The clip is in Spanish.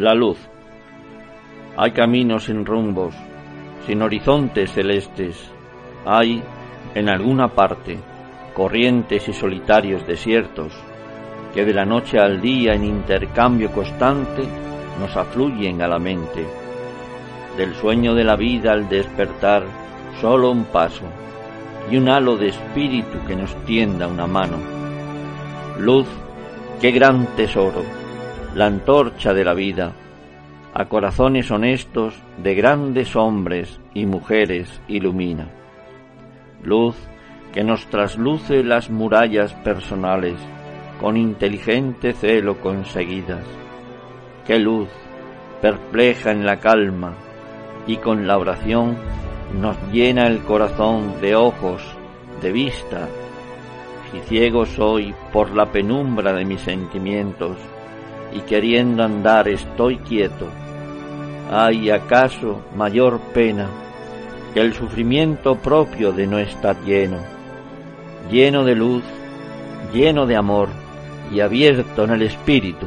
La luz. Hay caminos sin rumbos, sin horizontes celestes. Hay, en alguna parte, corrientes y solitarios desiertos que de la noche al día en intercambio constante nos afluyen a la mente. Del sueño de la vida al despertar, solo un paso y un halo de espíritu que nos tienda una mano. Luz, qué gran tesoro, la antorcha de la vida, a corazones honestos de grandes hombres y mujeres ilumina. Luz que nos trasluce las murallas personales con inteligente celo conseguidas. Qué luz, perpleja en la calma, y con la oración nos llena el corazón de ojos, de vista. Si ciego soy por la penumbra de mis sentimientos, y queriendo andar estoy quieto, ¿hay acaso mayor pena que el sufrimiento propio de no estar lleno, lleno de luz, lleno de amor y abierto en el espíritu?